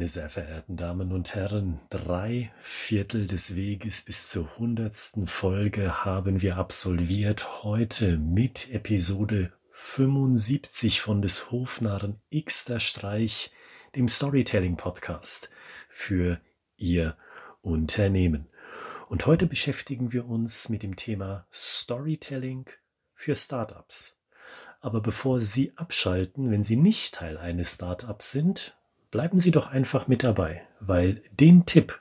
Meine sehr verehrten Damen und Herren, drei Viertel des Weges bis zur hundertsten Folge haben wir absolviert. Heute mit Episode 75 von des Hofnarren Xter Streich, dem Storytelling Podcast für Ihr Unternehmen. Und heute beschäftigen wir uns mit dem Thema Storytelling für Startups. Aber bevor Sie abschalten, wenn Sie nicht Teil eines Startups sind, bleiben Sie doch einfach mit dabei, weil den Tipp,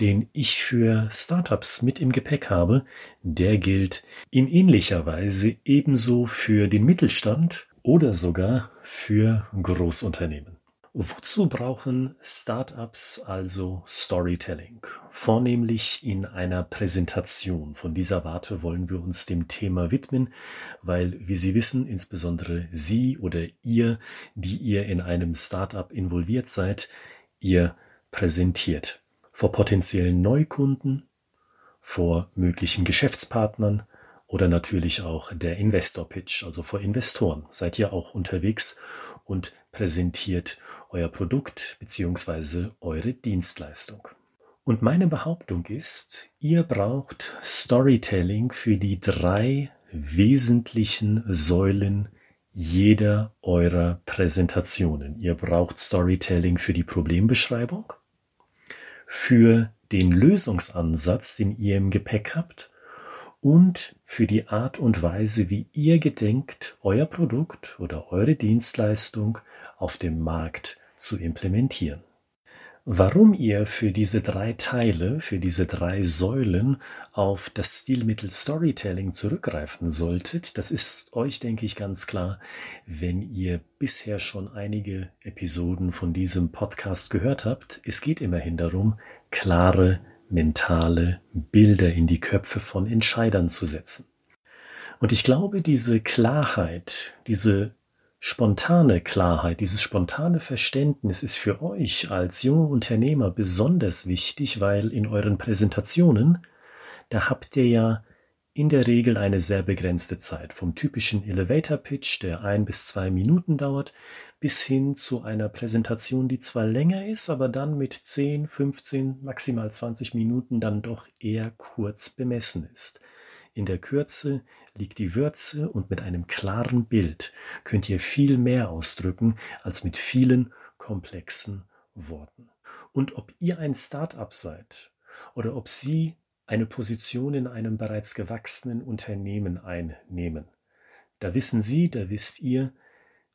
den ich für Startups mit im Gepäck habe, der gilt in ähnlicher Weise ebenso für den Mittelstand oder sogar für Großunternehmen. Wozu brauchen Startups also Storytelling? Vornehmlich in einer Präsentation. Von dieser Warte wollen wir uns dem Thema widmen, weil, wie Sie wissen, insbesondere Sie oder ihr, die ihr in einem Startup involviert seid, ihr präsentiert. Vor potenziellen Neukunden, vor möglichen Geschäftspartnern oder natürlich auch der Investor Pitch, also vor Investoren. Seid ihr auch unterwegs und präsentiert euer Produkt beziehungsweise eure Dienstleistung. Und meine Behauptung ist, ihr braucht Storytelling für die drei wesentlichen Säulen jeder eurer Präsentationen. Ihr braucht Storytelling für die Problembeschreibung, für den Lösungsansatz, den ihr im Gepäck habt und für die Art und Weise, wie ihr gedenkt, euer Produkt oder eure Dienstleistung auf dem Markt zu implementieren. Warum ihr für diese drei Teile, für diese drei Säulen auf das Stilmittel Storytelling zurückgreifen solltet, das ist euch, denke ich, ganz klar, wenn ihr bisher schon einige Episoden von diesem Podcast gehört habt. Es geht immerhin darum, klare mentale Bilder in die Köpfe von Entscheidern zu setzen. Und ich glaube, diese Klarheit, diese spontane Klarheit, dieses spontane Verständnis ist für euch als junge Unternehmer besonders wichtig, weil in euren Präsentationen, da habt ihr ja in der Regel eine sehr begrenzte Zeit, vom typischen Elevator Pitch, der ein bis zwei Minuten dauert, bis hin zu einer Präsentation, die zwar länger ist, aber dann mit 10, 15, maximal 20 Minuten dann doch eher kurz bemessen ist. In der Kürze liegt die Würze und mit einem klaren Bild könnt ihr viel mehr ausdrücken als mit vielen komplexen Worten. Und ob ihr ein Start-up seid oder ob Sie eine Position in einem bereits gewachsenen Unternehmen einnehmen, da wissen Sie, da wisst ihr,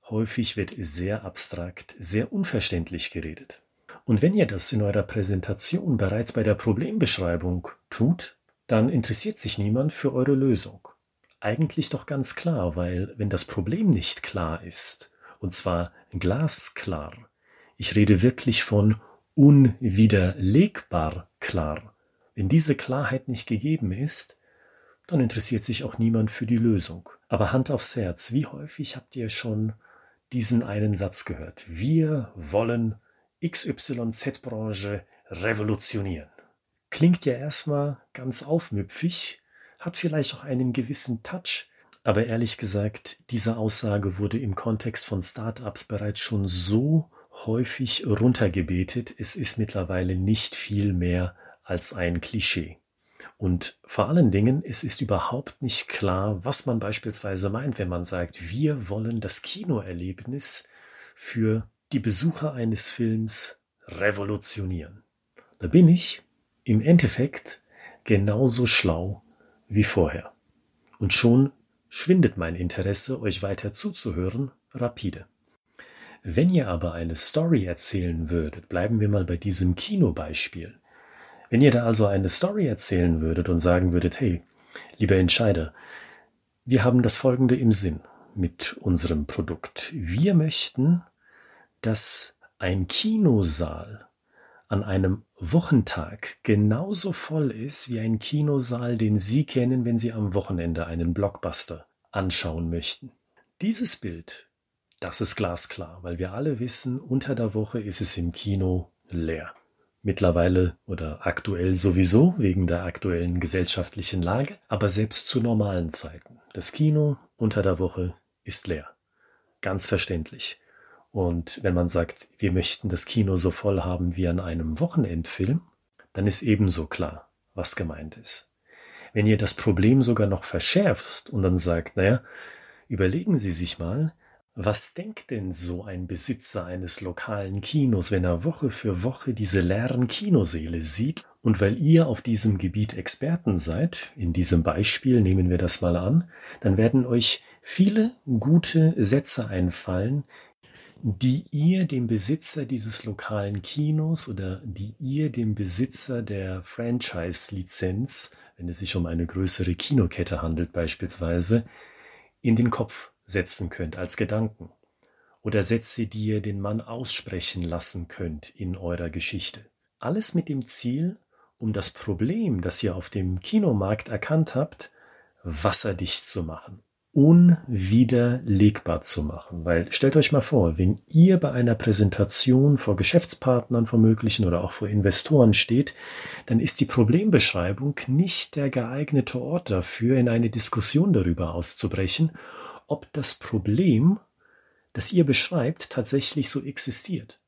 häufig wird sehr abstrakt, sehr unverständlich geredet. Und wenn ihr das in eurer Präsentation bereits bei der Problembeschreibung tut, dann interessiert sich niemand für eure Lösung eigentlich doch ganz klar, weil wenn das Problem nicht klar ist, und zwar glasklar, ich rede wirklich von unwiderlegbar klar, wenn diese Klarheit nicht gegeben ist, dann interessiert sich auch niemand für die Lösung. Aber Hand aufs Herz, wie häufig habt ihr schon diesen einen Satz gehört? Wir wollen XYZ-Branche revolutionieren. Klingt ja erstmal ganz aufmüpfig, hat vielleicht auch einen gewissen Touch, aber ehrlich gesagt, diese Aussage wurde im Kontext von Startups bereits schon so häufig runtergebetet, es ist mittlerweile nicht viel mehr als ein Klischee. Und vor allen Dingen, es ist überhaupt nicht klar, was man beispielsweise meint, wenn man sagt, wir wollen das Kinoerlebnis für die Besucher eines Films revolutionieren. Da bin ich im Endeffekt genauso schlau wie vorher. Und schon schwindet mein Interesse, euch weiter zuzuhören, rapide. Wenn ihr aber eine Story erzählen würdet, bleiben wir mal bei diesem Kinobeispiel. Wenn ihr da also eine Story erzählen würdet und sagen würdet, hey, lieber Entscheider, wir haben das Folgende im Sinn mit unserem Produkt. Wir möchten, dass ein Kinosaal an einem Wochentag genauso voll ist wie ein Kinosaal, den Sie kennen, wenn Sie am Wochenende einen Blockbuster anschauen möchten. Dieses Bild, das ist glasklar, weil wir alle wissen, unter der Woche ist es im Kino leer. Mittlerweile oder aktuell sowieso wegen der aktuellen gesellschaftlichen Lage, aber selbst zu normalen Zeiten. Das Kino unter der Woche ist leer. Ganz verständlich. Und wenn man sagt, wir möchten das Kino so voll haben wie an einem Wochenendfilm, dann ist ebenso klar, was gemeint ist. Wenn ihr das Problem sogar noch verschärft und dann sagt, naja, überlegen Sie sich mal, was denkt denn so ein Besitzer eines lokalen Kinos, wenn er Woche für Woche diese leeren Kinoseele sieht? Und weil ihr auf diesem Gebiet Experten seid, in diesem Beispiel nehmen wir das mal an, dann werden euch viele gute Sätze einfallen, die ihr dem Besitzer dieses lokalen Kinos oder die ihr dem Besitzer der Franchise-Lizenz, wenn es sich um eine größere Kinokette handelt beispielsweise, in den Kopf setzen könnt als Gedanken. Oder Sätze, die ihr den Mann aussprechen lassen könnt in eurer Geschichte. Alles mit dem Ziel, um das Problem, das ihr auf dem Kinomarkt erkannt habt, wasserdicht zu machen unwiderlegbar zu machen. Weil stellt euch mal vor, wenn ihr bei einer Präsentation vor Geschäftspartnern, vor oder auch vor Investoren steht, dann ist die Problembeschreibung nicht der geeignete Ort dafür, in eine Diskussion darüber auszubrechen, ob das Problem, das ihr beschreibt, tatsächlich so existiert.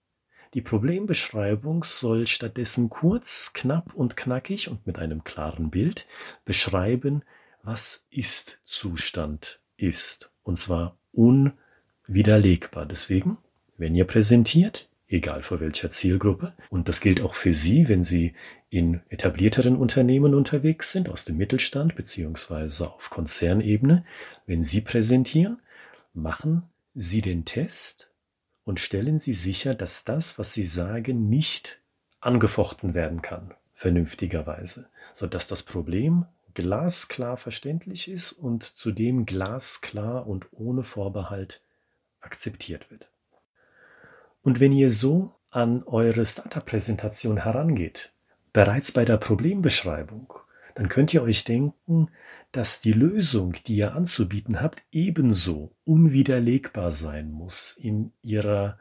Die Problembeschreibung soll stattdessen kurz, knapp und knackig und mit einem klaren Bild beschreiben, was ist Zustand ist. Und zwar unwiderlegbar. Deswegen, wenn ihr präsentiert, egal vor welcher Zielgruppe, und das gilt auch für Sie, wenn Sie in etablierteren Unternehmen unterwegs sind, aus dem Mittelstand beziehungsweise auf Konzernebene, wenn Sie präsentieren, machen Sie den Test und stellen Sie sicher, dass das, was Sie sagen, nicht angefochten werden kann, vernünftigerweise, sodass das Problem glasklar verständlich ist und zudem glasklar und ohne Vorbehalt akzeptiert wird. Und wenn ihr so an eure Startup-Präsentation herangeht, bereits bei der Problembeschreibung, dann könnt ihr euch denken, dass die Lösung, die ihr anzubieten habt, ebenso unwiderlegbar sein muss in ihrer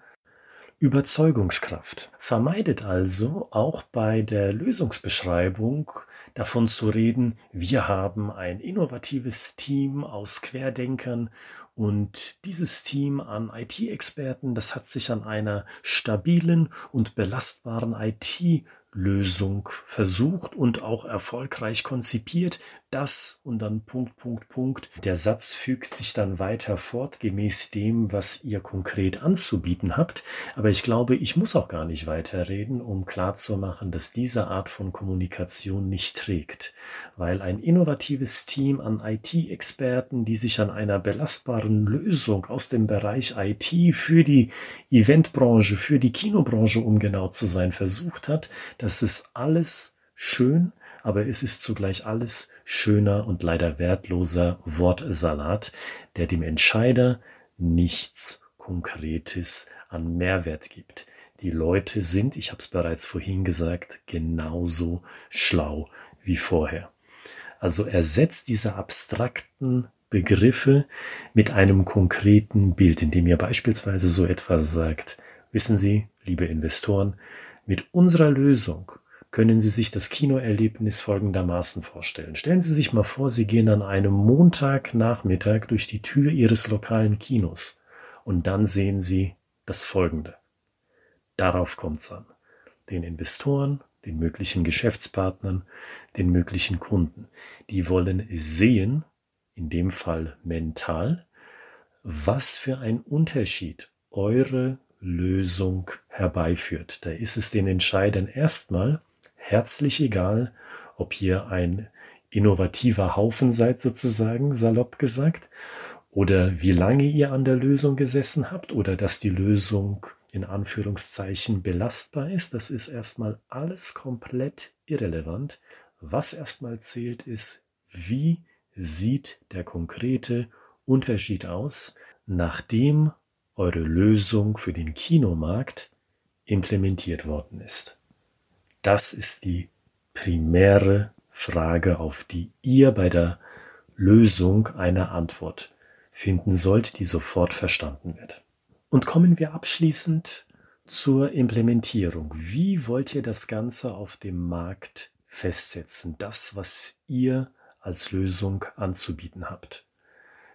Überzeugungskraft. Vermeidet also auch bei der Lösungsbeschreibung davon zu reden, wir haben ein innovatives Team aus Querdenkern und dieses Team an IT-Experten, das hat sich an einer stabilen und belastbaren IT Lösung versucht und auch erfolgreich konzipiert. Das und dann Punkt, Punkt, Punkt. Der Satz fügt sich dann weiter fort, gemäß dem, was ihr konkret anzubieten habt. Aber ich glaube, ich muss auch gar nicht weiterreden, um klarzumachen, dass diese Art von Kommunikation nicht trägt. Weil ein innovatives Team an IT-Experten, die sich an einer belastbaren Lösung aus dem Bereich IT für die Eventbranche, für die Kinobranche, um genau zu sein, versucht hat, das ist alles schön, aber es ist zugleich alles schöner und leider wertloser Wortsalat, der dem Entscheider nichts Konkretes an Mehrwert gibt. Die Leute sind, ich habe es bereits vorhin gesagt, genauso schlau wie vorher. Also ersetzt diese abstrakten Begriffe mit einem konkreten Bild, indem ihr beispielsweise so etwas sagt, wissen Sie, liebe Investoren, mit unserer Lösung können Sie sich das Kinoerlebnis folgendermaßen vorstellen. Stellen Sie sich mal vor, Sie gehen an einem Montagnachmittag durch die Tür Ihres lokalen Kinos und dann sehen Sie das Folgende. Darauf kommt es an. Den Investoren, den möglichen Geschäftspartnern, den möglichen Kunden. Die wollen sehen, in dem Fall mental, was für ein Unterschied eure Lösung herbeiführt. Da ist es den Entscheidern erstmal herzlich egal, ob ihr ein innovativer Haufen seid sozusagen, salopp gesagt, oder wie lange ihr an der Lösung gesessen habt oder dass die Lösung in Anführungszeichen belastbar ist. Das ist erstmal alles komplett irrelevant. Was erstmal zählt ist, wie sieht der konkrete Unterschied aus, nachdem eure Lösung für den Kinomarkt implementiert worden ist. Das ist die primäre Frage, auf die ihr bei der Lösung eine Antwort finden sollt, die sofort verstanden wird. Und kommen wir abschließend zur Implementierung. Wie wollt ihr das Ganze auf dem Markt festsetzen? Das, was ihr als Lösung anzubieten habt.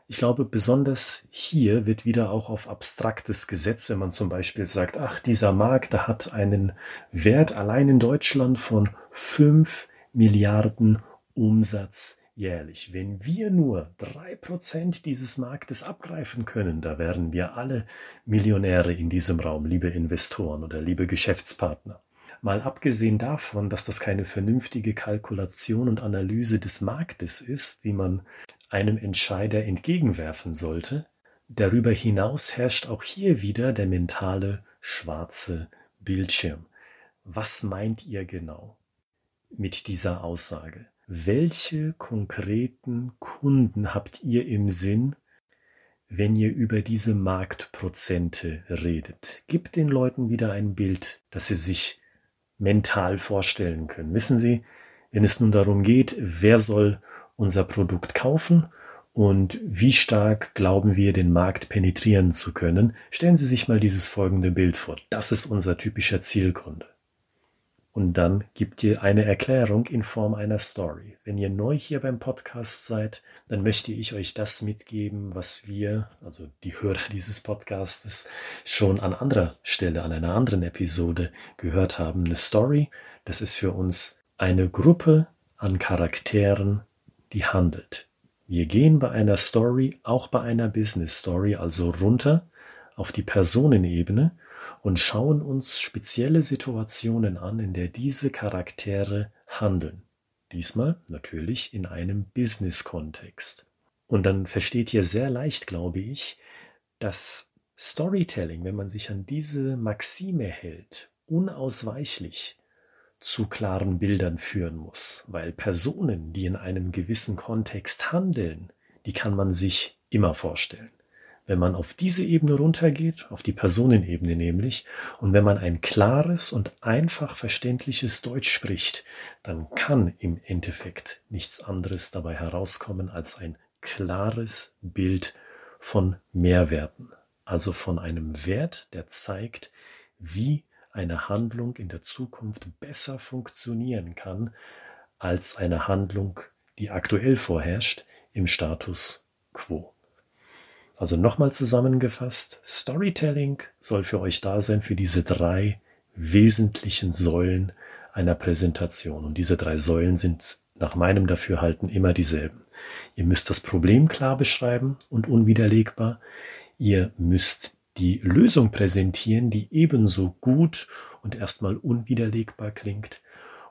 Ich glaube, besonders hier wird wieder auch auf Abstraktes gesetzt, wenn man zum Beispiel sagt, ach, dieser Markt, der hat einen Wert allein in Deutschland von fünf Milliarden Umsatz jährlich. Wenn wir nur drei Prozent dieses Marktes abgreifen können, da wären wir alle Millionäre in diesem Raum, liebe Investoren oder liebe Geschäftspartner. Mal abgesehen davon, dass das keine vernünftige Kalkulation und Analyse des Marktes ist, die man einem Entscheider entgegenwerfen sollte, darüber hinaus herrscht auch hier wieder der mentale schwarze Bildschirm. Was meint ihr genau mit dieser Aussage? Welche konkreten Kunden habt ihr im Sinn, wenn ihr über diese Marktprozente redet? Gebt den Leuten wieder ein Bild, das sie sich mental vorstellen können. Wissen Sie, wenn es nun darum geht, wer soll unser Produkt kaufen und wie stark glauben wir, den Markt penetrieren zu können, stellen Sie sich mal dieses folgende Bild vor. Das ist unser typischer Zielkunde. Und dann gibt ihr eine Erklärung in Form einer Story. Wenn ihr neu hier beim Podcast seid, dann möchte ich euch das mitgeben, was wir, also die Hörer dieses Podcastes, schon an anderer Stelle, an einer anderen Episode gehört haben. Eine Story, das ist für uns eine Gruppe an Charakteren, die handelt. Wir gehen bei einer Story, auch bei einer Business Story, also runter auf die Personenebene und schauen uns spezielle Situationen an, in der diese Charaktere handeln. Diesmal natürlich in einem Business-Kontext. Und dann versteht ihr sehr leicht, glaube ich, dass Storytelling, wenn man sich an diese Maxime hält, unausweichlich zu klaren Bildern führen muss, weil Personen, die in einem gewissen Kontext handeln, die kann man sich immer vorstellen. Wenn man auf diese Ebene runtergeht, auf die Personenebene nämlich, und wenn man ein klares und einfach verständliches Deutsch spricht, dann kann im Endeffekt nichts anderes dabei herauskommen als ein klares Bild von Mehrwerten, also von einem Wert, der zeigt, wie eine Handlung in der Zukunft besser funktionieren kann als eine Handlung, die aktuell vorherrscht im Status quo. Also nochmal zusammengefasst, Storytelling soll für euch da sein für diese drei wesentlichen Säulen einer Präsentation. Und diese drei Säulen sind nach meinem Dafürhalten immer dieselben. Ihr müsst das Problem klar beschreiben und unwiderlegbar. Ihr müsst die Lösung präsentieren, die ebenso gut und erstmal unwiderlegbar klingt.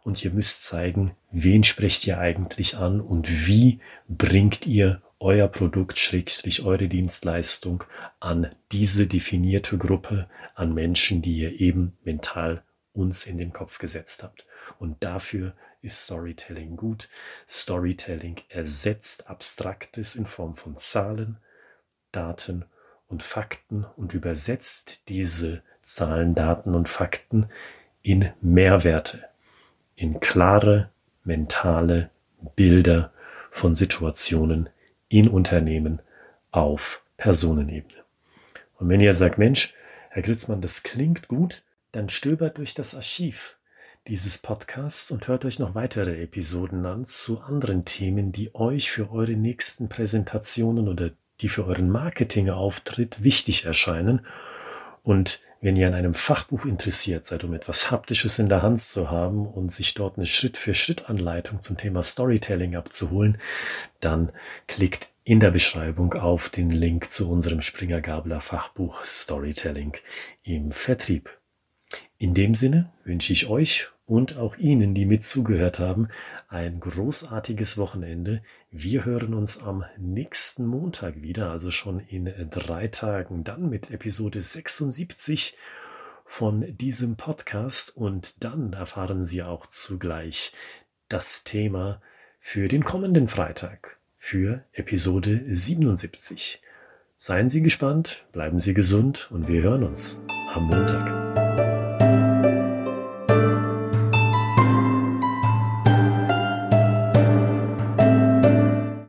Und ihr müsst zeigen, wen sprecht ihr eigentlich an und wie bringt ihr euer Produkt, schrägstrich eure Dienstleistung an diese definierte Gruppe an Menschen, die ihr eben mental uns in den Kopf gesetzt habt. Und dafür ist Storytelling gut. Storytelling ersetzt Abstraktes in Form von Zahlen, Daten und Fakten und übersetzt diese Zahlen, Daten und Fakten in Mehrwerte, in klare mentale Bilder von Situationen, in Unternehmen auf Personenebene. Und wenn ihr sagt, Mensch, Herr Gritzmann, das klingt gut, dann stöbert durch das Archiv dieses Podcasts und hört euch noch weitere Episoden an zu anderen Themen, die euch für eure nächsten Präsentationen oder die für euren Marketingauftritt wichtig erscheinen. Und wenn ihr an einem Fachbuch interessiert seid, um etwas Haptisches in der Hand zu haben und sich dort eine Schritt-für-Schritt-Anleitung zum Thema Storytelling abzuholen, dann klickt in der Beschreibung auf den Link zu unserem Springer Gabler Fachbuch Storytelling im Vertrieb. In dem Sinne wünsche ich euch und auch Ihnen, die mit zugehört haben, ein großartiges Wochenende. Wir hören uns am nächsten Montag wieder, also schon in drei Tagen, dann mit Episode 76 von diesem Podcast und dann erfahren Sie auch zugleich das Thema für den kommenden Freitag, für Episode 77. Seien Sie gespannt, bleiben Sie gesund und wir hören uns am Montag.